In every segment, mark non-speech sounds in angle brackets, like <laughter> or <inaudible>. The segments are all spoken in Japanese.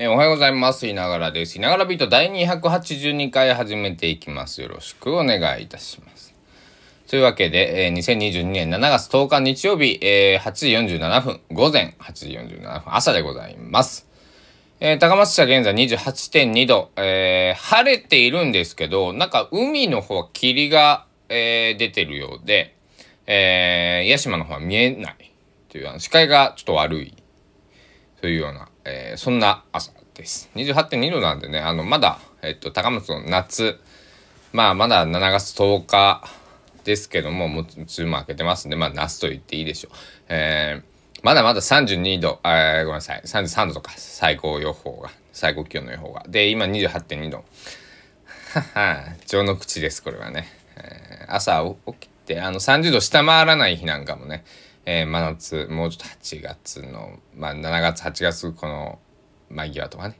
えーおはようございます。いながらです。いながらビート第282回始めていきます。よろしくお願いいたします。というわけで、えー2022年7月10日日曜日、えー8時47分、午前8時47分、朝でございます。えー高松市は現在28.2度、えー晴れているんですけど、なんか海の方は霧が、えー出てるようで、えー、屋島の方は見えないという、視界がちょっと悪いというような、えーそんな朝です。28.2度なんでね、あの、まだ、えっと、高松の夏、まあ、まだ7月10日ですけども、もう梅雨も明けてますんで、まあ、夏と言っていいでしょう。えーまだまだ32度、えーごめんなさい、33度とか、最高予報が、最高気温の予報が。で、今28.2度。はは、情の口です、これはね。えー朝起きて、あの、30度下回らない日なんかもね、えー真夏、もうちょっと8月の、まあ、7月、8月、この、間際とかね、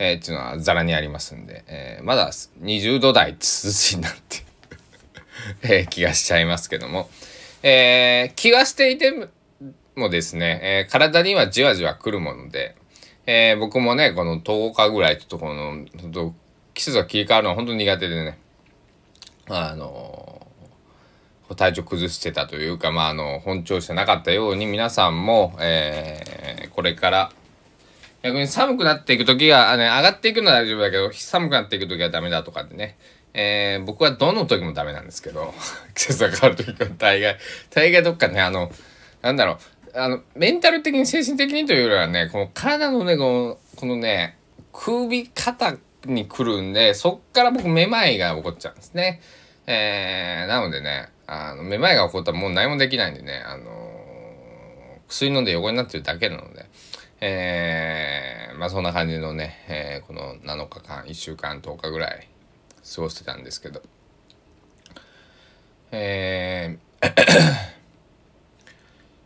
えーっていうのはざらにありますんで、えーまだ20度台涼しいなって <laughs> えー気がしちゃいますけども、えー気がしていてもですね、えー体にはじわじわ来るもので、えー僕もね、この10日ぐらいちょっとこの、季節が切り替わるのは本当に苦手でね、あの体調崩してたというか、まあ、あの、本調子じゃなかったように皆さんも、えーこれから、逆に寒くなっていく時が、あね、上がっていくのは大丈夫だけど、寒くなっていく時はダメだとかってね、えー僕はどの時もダメなんですけど、<laughs> 季節が変わる時は大概、大概どっかね、あの、なんだろう、あの、メンタル的に精神的にというよりはね、この体のね、この、このね、首肩に来るんで、そっから僕めまいが起こっちゃうんですね。えー、なのでね、あの、めまいが起こったらもう何もできないんでね、あの薬飲んで横になってるだけなので、えー、まあそんな感じのね、えーこの7日間、1週間、10日ぐらい過ごしてたんですけど、えー <coughs>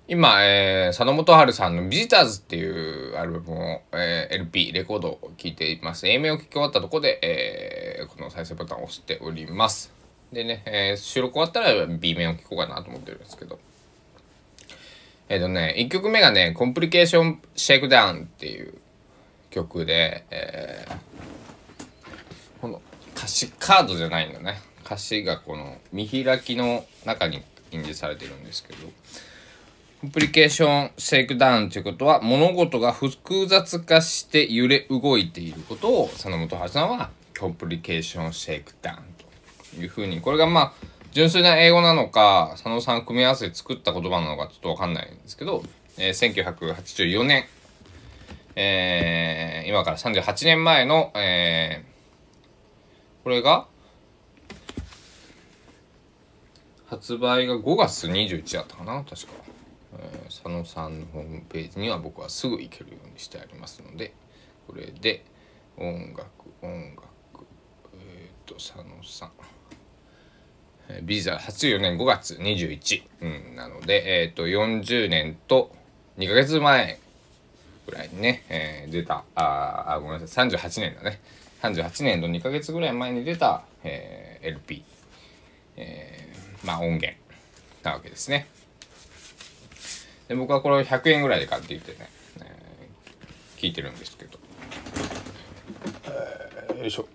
今、えー佐野元春さんの「ビジターズ」っていうアルバムを、えー LP レコードを聴いています。A 面を聴き終わったところで、えーこの再生ボタンを押しております。でね、えー収録終わったら B 面を聴こうかなと思ってるんですけど。えっ、とね1曲目がね「Complication Shakedown」っていう曲で、えーこの歌詞カードじゃないんだね。歌詞がこの見開きの中に印字されてるんですけど。 Complication Shakedown ということは物事が複雑化して揺れ動いていることを佐野元春さんはComplication Shakedown と。いうふうにこれがまあ純粋な英語なのか佐野さん組み合わせて作った言葉なのかちょっとわかんないんですけど、えー1984年、えー今から38年前の、えーこれが発売が5月21だったかな確か、えー佐野さんのホームページには僕はすぐ行けるようにしてありますのでこれで音楽音楽えっ、と佐野さん。ビザ84年5月21、うん、なので、えっ、と、40年と2ヶ月前ぐらいにね、えー出た、ああ、ごめんなさい、38年だね。38年と2ヶ月ぐらい前に出た、えー LP、えーまあ音源なわけですね。で、僕はこれを100円ぐらいで買っていてね、えー聞いてるんですけど。えーよいしょ。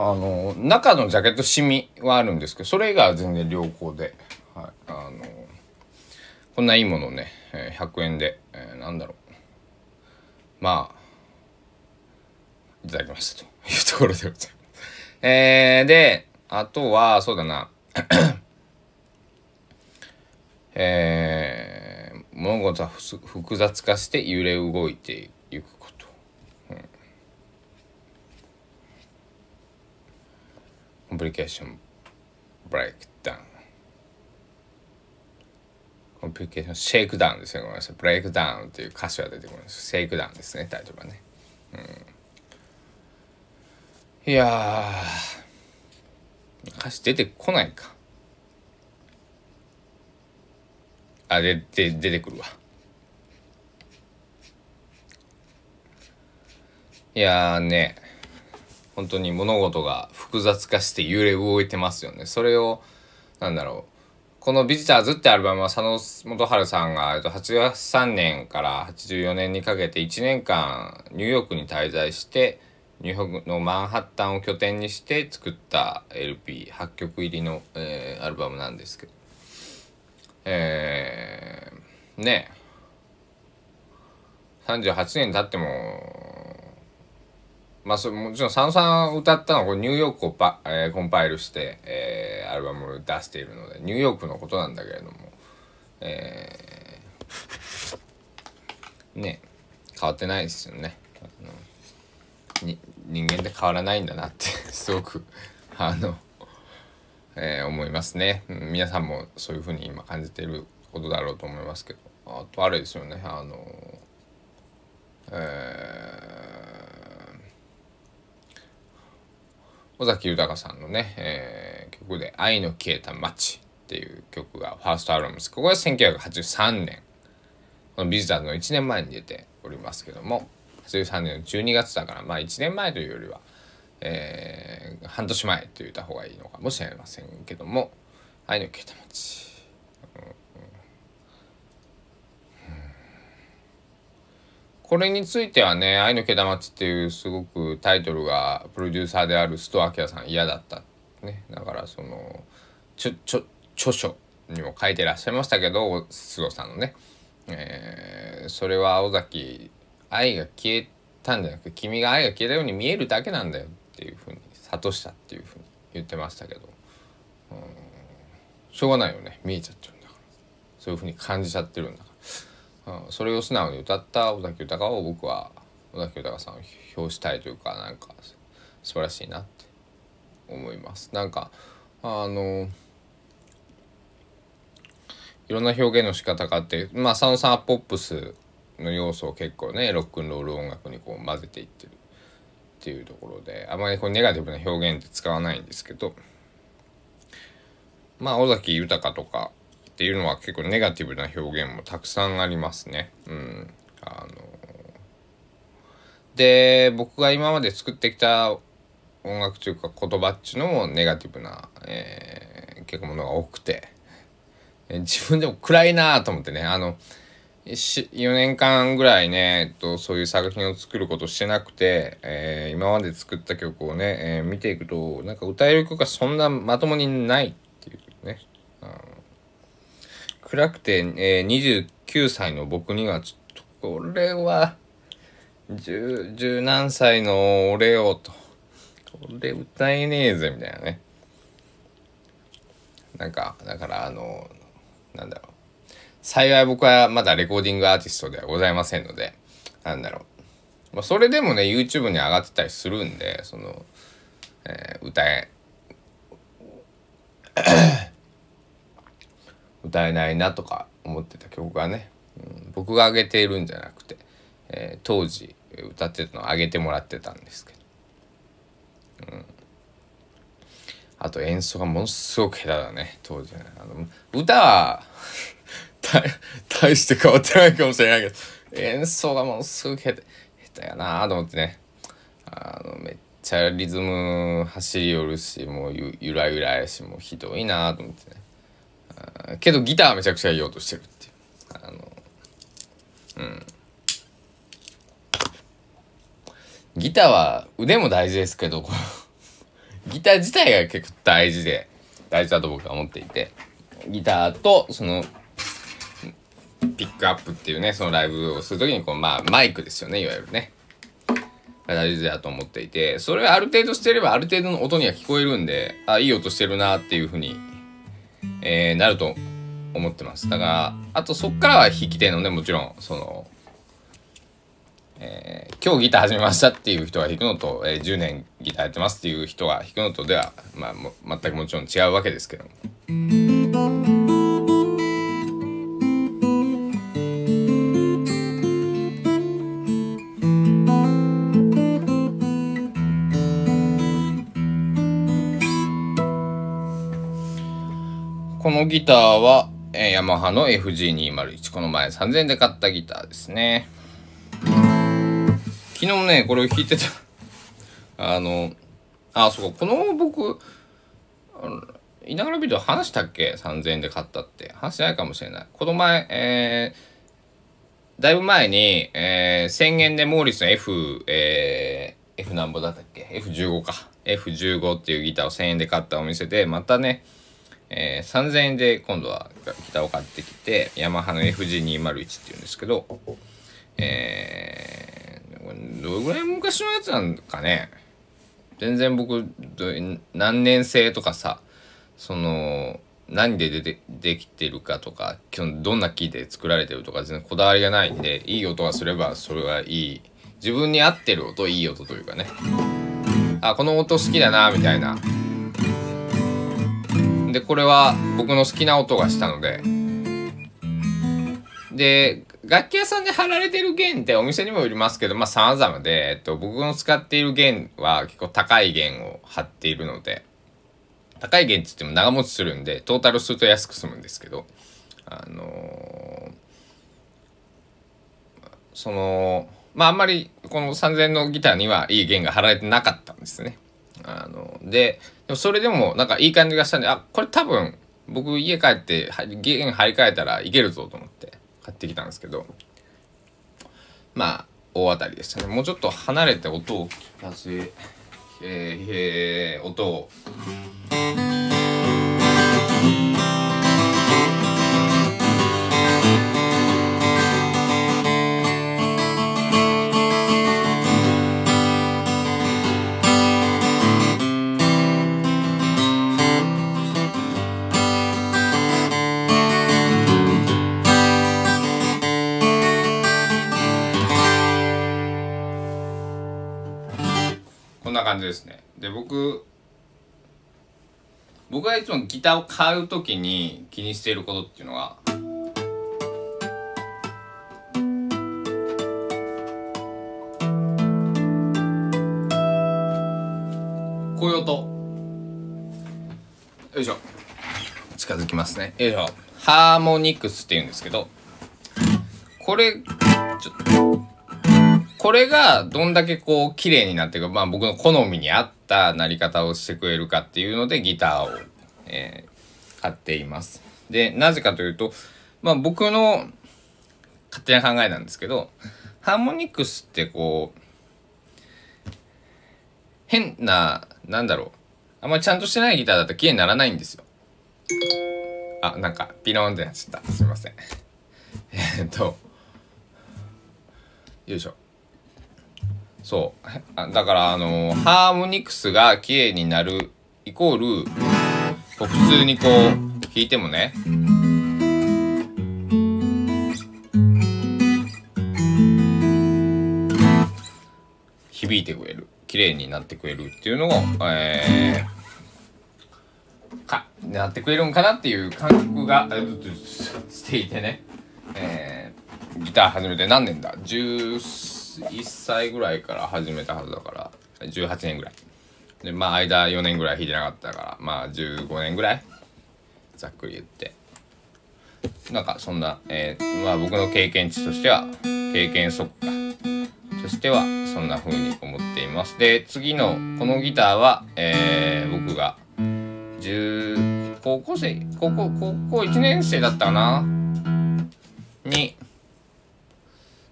あの中のジャケットシミはあるんですけどそれ以外は全然良好で、はい、あのこんないいものをね、100円で、えーなんだろうまあいただきましたというところでございます。えー、であとはそうだなえー、物事は複雑化して揺れ動いていくこと。 Complication Breakdown Complication Shakedown ですね。ごめんなさい。 Breakdown っていう歌詞は出てこないです。 Shakedown ですね。タイトルはね、うん、いや歌詞出てこないか。あでで出てくるわ。いやね。本当に物事が複雑化して揺れ動いてますよね。それをなんだろう。この「ビジターズ」ってアルバムは佐野元春さんが83年から84年にかけて1年間ニューヨークに滞在してニューヨークのマンハッタンを拠点にして作った LP8 曲入りの、えー、アルバムなんですけど。えー、ね38年経ってもまあそもちろん佐野さん歌ったのはこれニューヨークをパ、えー、コンパイルして、えー、アルバムを出しているのでニューヨークのことなんだけれどもえー、ね変わってないですよね。に人間って変わらないんだなって <laughs> すごくあの、えー、思いますね、うん、皆さんもそういうふうに今感じていることだろうと思いますけど。あとあれですよね。あのえ尾崎豊さんのね、えー、曲で「愛の消えた街」っていう曲がファーストアルバムです。ここは1983年。このビジターズの1年前に出ておりますけども83年の12月だからまあ1年前というよりは、えー、半年前と言った方がいいのかもしれませんけども愛の消えた街、これについてはね「愛の毛玉ち」っていうすごくタイトルがプロデューサーである須藤明さん嫌だったね。だからそのちょちょ著書にも書いてらっしゃいましたけど須藤さんのね、えー、それは尾崎愛が消えたんじゃなくて君が愛が消えたように見えるだけなんだよっていうふうに諭したっていうふうに言ってましたけど。うんしょうがないよね見えちゃってるんだから。そういうふうに感じちゃってるんだから、それを素直に歌った尾崎豊を僕は尾崎豊さんを表したいというかなんか素晴らしいなって思います。なんかあのいろんな表現の仕方があってまあ佐野さんはポップスの要素を結構ねロックンロール音楽にこう混ぜていってる。っていうところであまりこうネガティブな表現って使わないんですけどまあ尾崎豊とかっていうのは結構ネガティブな表現もたくさんありますね。うん、あので僕が今まで作ってきた音楽というか言葉っちゅうのもネガティブな、えー、結構ものが多くて。自分でも暗いなと思ってね。あの4年間ぐらいね、えっと、そういう作品を作ることしてなくて、えー、今まで作った曲をね、えー、見ていくとなんか歌える曲がそんなまともにないっていうね、うん、暗くて、えー、29歳の僕にはちょっとこれは十十何歳の俺よと。これ歌えねえぜみたいなね。なんかだからあのなんだろう。幸い僕はまだレコーディングアーティストではございませんので、なんだろう。まあ、それでもね、YouTube に上がってたりするんで、その、えー、歌え、歌えないなとか思ってた曲がね、うん、僕が上げているんじゃなくて、えー、当時歌ってたのを上げてもらってたんですけど。うん。あと演奏がものすごく下手だね当時ね。あの歌は <laughs> 大して変わってないかもしれないけど演奏がものすごく下手下手やなと思ってね。あのめっちゃリズム走り寄るしもうゆゆらゆらやしもうひどいなと思ってね。けどギターめちゃくちゃ言おうとしてるっていう。あのうん。ギターは腕も大事ですけどギター自体が結構大事で大事だと僕は思っていて。ギターとそのピックアップっていうねそのライブをする時にこうまあマイクですよねいわゆるね。大事だと思っていて。それはある程度してればある程度の音には聞こえるんであいい音してるなっていうふうに、えー、なると思ってますだからあとそっからは弾き手のねもちろんそのえー、今日ギター始めましたっていう人が弾くのと、えー、10年ギターやってますっていう人が弾くのとでは、まあ、全くもちろん違うわけですけども。ギターは、えー、ヤマハの FG201。この前3000円で買ったギターですね。昨日ね、これを弾いてた。<laughs> あの、あ、そうか、この僕、稲倉ビート話したっけ ?3000 円で買ったって。話してないかもしれない。この前、えー、だいぶ前に、えー、1000円でモーリスの F、えー、F なんぼだったっけ ?F15 か。F15 っていうギターを1000円で買ったお店で、またね、えー、3000円で今度はギターを買ってきて、ヤマハの FG201 っていうんですけど、えー、どれぐらい昔のやつなんかね、全然僕何年生とかさその何でででできてるかとかどんな木で作られてるとか全然こだわりがないんでいい音がすればそれはいい。自分に合ってる音いい音というかね。あこの音好きだなみたいな。でこれは僕の好きな音がしたので。で楽器屋さんで貼られてる弦ってお店にもよりますけど、まあ様々で、えっと、僕の使っている弦は結構高い弦を貼っているので、高い弦って言っても長持ちするんで、トータルすると安く済むんですけど、あのー、その、まああんまりこの3000のギターにはいい弦が貼られてなかったんですね。あの、で、でもそれでもなんかいい感じがしたんで、あ、これ多分僕家帰って弦張り替えたらいけるぞと思って。買ってきたんですけどまあ大当たりでしたねもうちょっと離れて音を聞かせえー、えー、音を。ですね。で僕僕がいつもギターを買う時に気にしていることっていうのはこういう音よいしょ。近づきますね。よいしょ。ハーモニクスっていうんですけどこれこれがどんだけこう綺麗になっていくまあ僕の好みに合ったなり方をしてくれるかっていうのでギターを、えー、買っています。で、なぜかというと、まあ僕の勝手な考えなんですけど、ハーモニクスってこう、変な、なんだろう。あんまりちゃんとしてないギターだと綺麗にならないんですよ。あ、なんか、ピローンってなっちゃった。すいません。えっと、よいしょ。そう。だからあのハーモニクスが綺麗になるイコール普通にこう弾いてもね。響いてくれる。綺麗になってくれるっていうのをえー、かなってくれるんかなっていう感覚がしていてね、えー、ギター始めて何年だ？10 1歳ぐらいから始めたはずだから18年ぐらい。でまあ間4年ぐらい弾いてなかったからまあ15年ぐらいざっくり言って。なんかそんな、えー、まあ僕の経験値としては経験則か。としてはそんな風に思っています。で次のこのギターは、えー、僕が10高校生高校高校1年生だったかな？に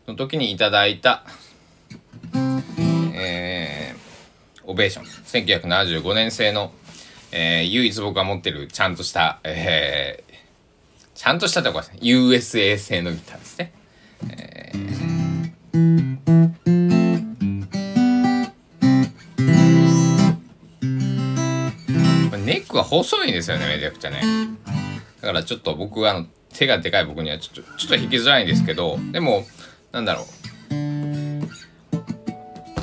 の時にいただいた、えー、オベーション。1975年製の、えー、唯一僕が持ってるちゃんとした、えー、ちゃんとしたとこですね。USA 製のギターですね。えーネックは細いんですよね、めちゃくちゃね。だからちょっと僕は手がでかい僕にはちょっと、ちょっと弾きづらいんですけど、でも、なんだろう。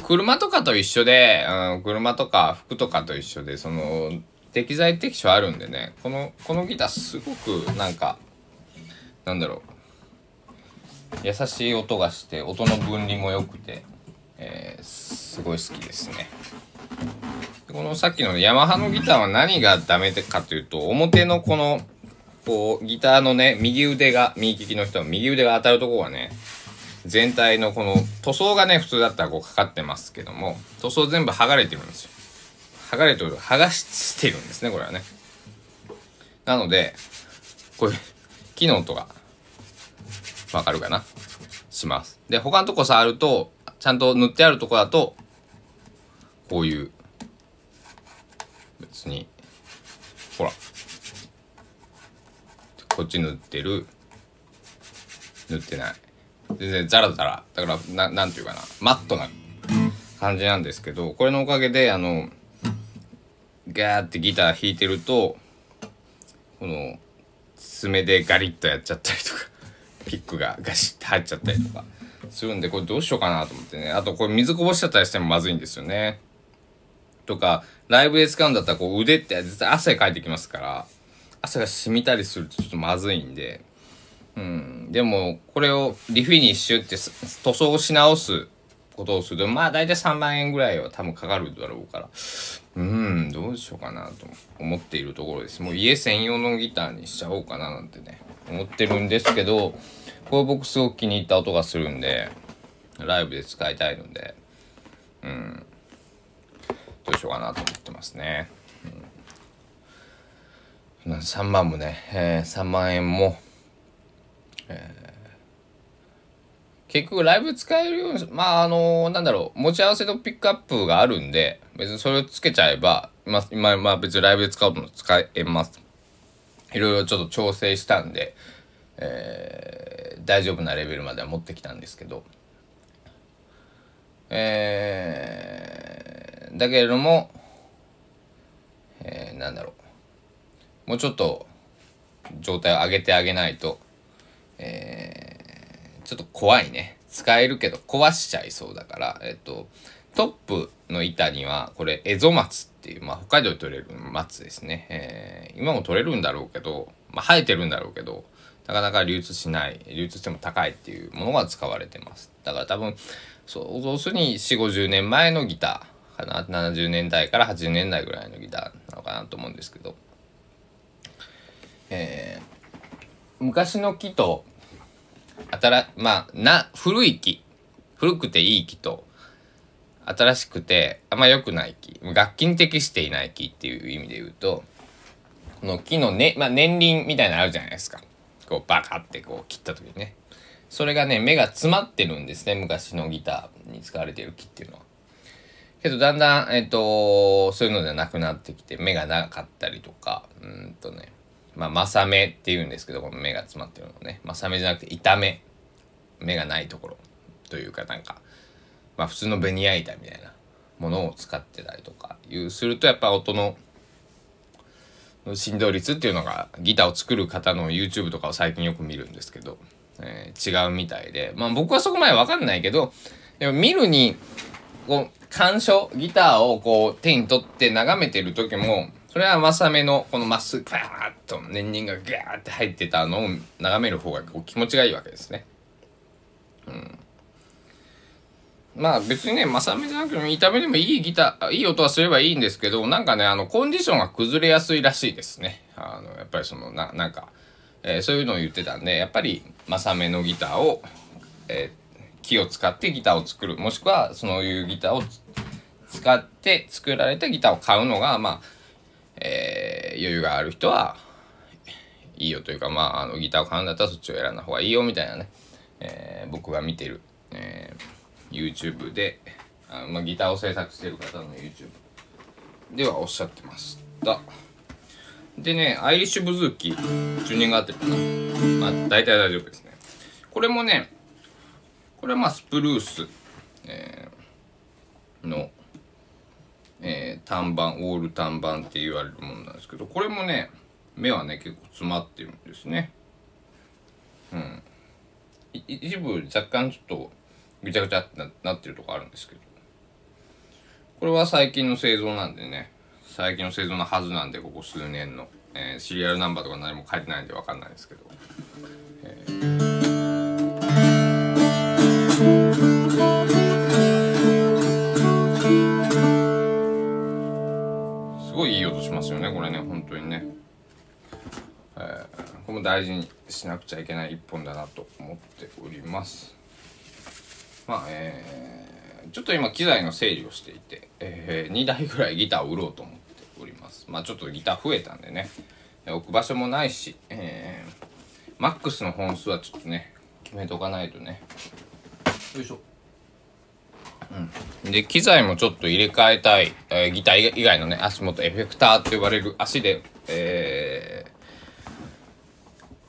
車とかと一緒で、うん、車とか服とかと一緒で、その、適材適所あるんでね、この、このギターすごくなんか、なんだろう。優しい音がして、音の分離も良くて、えー、すごい好きですね。このさっきのヤマハのギターは何がダメかというと、表のこの、こう、ギターのね、右腕が、右利きの人は右腕が当たるとこがね、全体のこの塗装がね普通だったらこうかかってますけども塗装全部剥がれてるんですよ。剥がれてる剥がしてるんですねこれはね。なのでこれ木の音がわかるかな？します。で他のとこ触るとちゃんと塗ってあるとこだとこういう別にほら。こっち塗ってる。塗ってない。全然ザラザラ。だからななんていうかな。マットな感じなんですけどこれのおかげであのガーってギター弾いてるとこの爪でガリッとやっちゃったりとか <laughs> ピックがガシッて入っちゃったりとかするんでこれどうしようかなと思ってね。あとこれ水こぼしちゃったりしてもまずいんですよね。とかライブで使うんだったらこう腕って絶対汗かいてきますから汗が染みたりするとちょっとまずいんでうん。でもこれをリフィニッシュって塗装し直すことをするとまあ大体3万円ぐらいは多分かかるだろうから。うんどうしようかなと思っているところです。もう家専用のギターにしちゃおうかななんてね思ってるんですけどこれ僕すごく気に入った音がするんでライブで使いたいのでうん。どうしようかなと思ってますね、うん、3万もね、えー、3万円も、えー結局ライブ使えるように、まああのなんだろう、持ち合わせのピックアップがあるんで、別にそれをつけちゃえば、まあ、今、まあ別にライブで使うの使えます。いろいろちょっと調整したんで、えー、大丈夫なレベルまでは持ってきたんですけど、えー、だけれども、えー、なんだろう、もうちょっと状態を上げてあげないと、えーちょっと怖いね。使えるけど壊しちゃいそうだから、えっと、トップの板には、これ、エゾ松っていう、まあ、北海道で取れる松ですね。えー、今も取れるんだろうけど、まあ、生えてるんだろうけど、なかなか流通しない、流通しても高いっていうものが使われてます。だから多分、そう、要するに4、50年前のギターかな。70年代から80年代ぐらいのギターなのかなと思うんですけど、えー、昔の木と新まあな古い木。古くていい木と新しくてあんま良くない木。楽器に適していない木っていう意味で言うとこの木のね、まあ、年輪みたいなのあるじゃないですか。こうバカってこう切った時にね。それがね目が詰まってるんですね昔のギターに使われている木っていうのは。けどだんだん、えっ、ー、とそういうのではなくなってきて目が長かったりとかうんとね。まあ、マサメって言うんですけど、この目が詰まってるのね。マサメじゃなくて、痛め。目がないところ。というか、なんか、まあ、普通のベニヤ板みたいなものを使ってたりとかいうすると、やっぱ音の振動率っていうのが、ギターを作る方の YouTube とかを最近よく見るんですけど、えー、違うみたいで、まあ、僕はそこまでわかんないけど、でも見るに、こう、鑑賞、ギターをこう手に取って眺めてる時も、それはまさめのこのまっすぐパーッと年輪がガーって入ってたのを眺める方がこう気持ちがいいわけですね。うん。まあ別にね、まさめじゃなくても痛めでもいいギター、いい音はすればいいんですけど、なんかね、あの、コンディションが崩れやすいらしいですね。あの、やっぱりその、な、なんか、えー、そういうのを言ってたんで、やっぱり、まさめのギターを、えー、木を使ってギターを作る、もしくは、そういうギターを使って作られたギターを買うのが、まあ、えー、余裕がある人はいいよというか、まあ、あのギターを買うんだったらそっちを選んだ方がいいよみたいなね、えー、僕が見てる、えー、YouTube であまあ、ギターを制作してる方の YouTube ではおっしゃってました。でねアイリッシュブズーキチューニング合ってるかな。まあ大体大丈夫ですね。これもねこれはまあスプルース、えー、のえー、単板オール単板って言われるものなんですけどこれもね目はね結構詰まってるんですね。うん。一部若干ちょっとぐちゃぐちゃってなってるとこあるんですけど。これは最近の製造なんでね最近の製造のはずなんでここ数年の、えー、シリアルナンバーとか何も書いてないんで分かんないですけど、えーすごいいい音しますよねこれね本当にね、えー、これも大事にしなくちゃいけない一本だなと思っております。まあえー、ちょっと今機材の整理をしていて、えー、2台ぐらいギターを売ろうと思っております。まあちょっとギター増えたんでね、置く場所もないし、えー、マックスの本数はちょっとね決めとかないとね。よいしょ。で機材もちょっと入れ替えたい、えー、ギター以外のね足元エフェクターと呼ばれる足で、え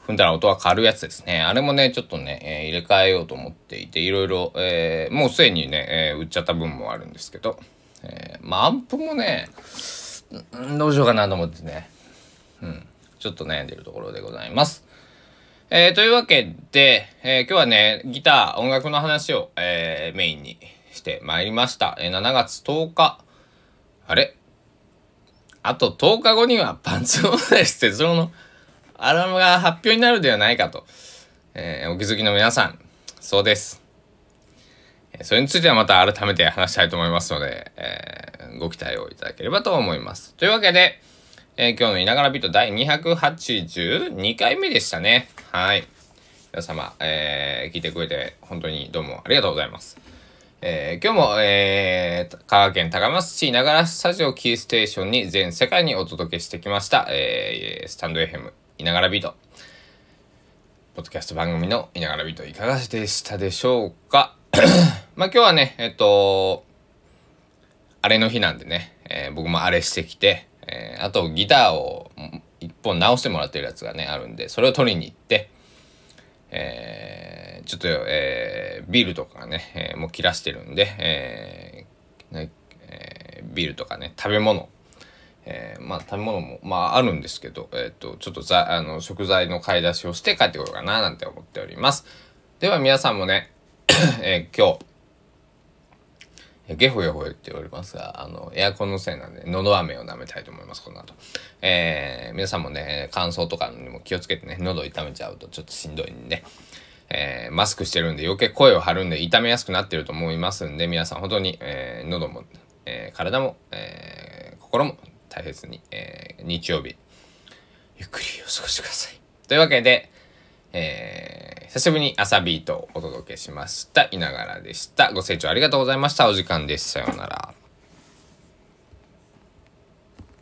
ー、踏んだら音が変わるやつですね。あれもねちょっとね、えー、入れ替えようと思っていていろいろ、えー、もうすでにね、えー、売っちゃった分もあるんですけど、えー、まあアンプもねどうしようかなと思ってね。うん。ちょっと悩んでるところでございます。えー、というわけで、えー、今日はね、ギター、音楽の話を、えー、メインにしてまいりました。えー、7月10日。あれ？あと10日後にはパンツオーダーしてそのアルバムが発表になるではないかと、えー、お気づきの皆さん、そうです。それについてはまた改めて話したいと思いますので、えー、ご期待をいただければと思います。というわけで、えー、今日のいながらビート第282回目でしたね。はい。皆様、えー、聞いてくれて本当にどうもありがとうございます。えー、今日も、えー、香川県高松市ながらスタジオキーステーションに全世界にお届けしてきました、えー、スタンド FM いながらビート。ポッドキャスト番組のいながらビートいかがでしたでしょうか？<coughs> まあ今日はね、えっと、あれの日なんでね、えー、僕もあれしてきて、えー、あとギターを一本直してもらってるやつがね、あるんで、それを取りに行って、えー、ちょっと、えー、ビールとかね、えー、もう切らしてるんで、えーねえー、ビールとかね、食べ物、えー、まあ食べ物も、まああるんですけど、えっ、ー、と、ちょっとざあの食材の買い出しをして帰ってこようかななんて思っております。では皆さんもね、<coughs> えー、今日、ゲホゲホ言っておりますが、あの、エアコンのせいなんで、喉飴を舐めたいと思います、この後。えー、皆さんもね、乾燥とかにも気をつけてね、喉痛めちゃうとちょっとしんどいんで、えー、マスクしてるんで余計声を張るんで痛めやすくなってると思いますんで、皆さん本当に、えー、喉も、えー、体も、えー、心も大切に、えー、日曜日、ゆっくりお過ごしください。というわけで、えー、久しぶりに朝ビートをお届けしました。いながらでした。ご清聴ありがとうございました。お時間です。さようなら。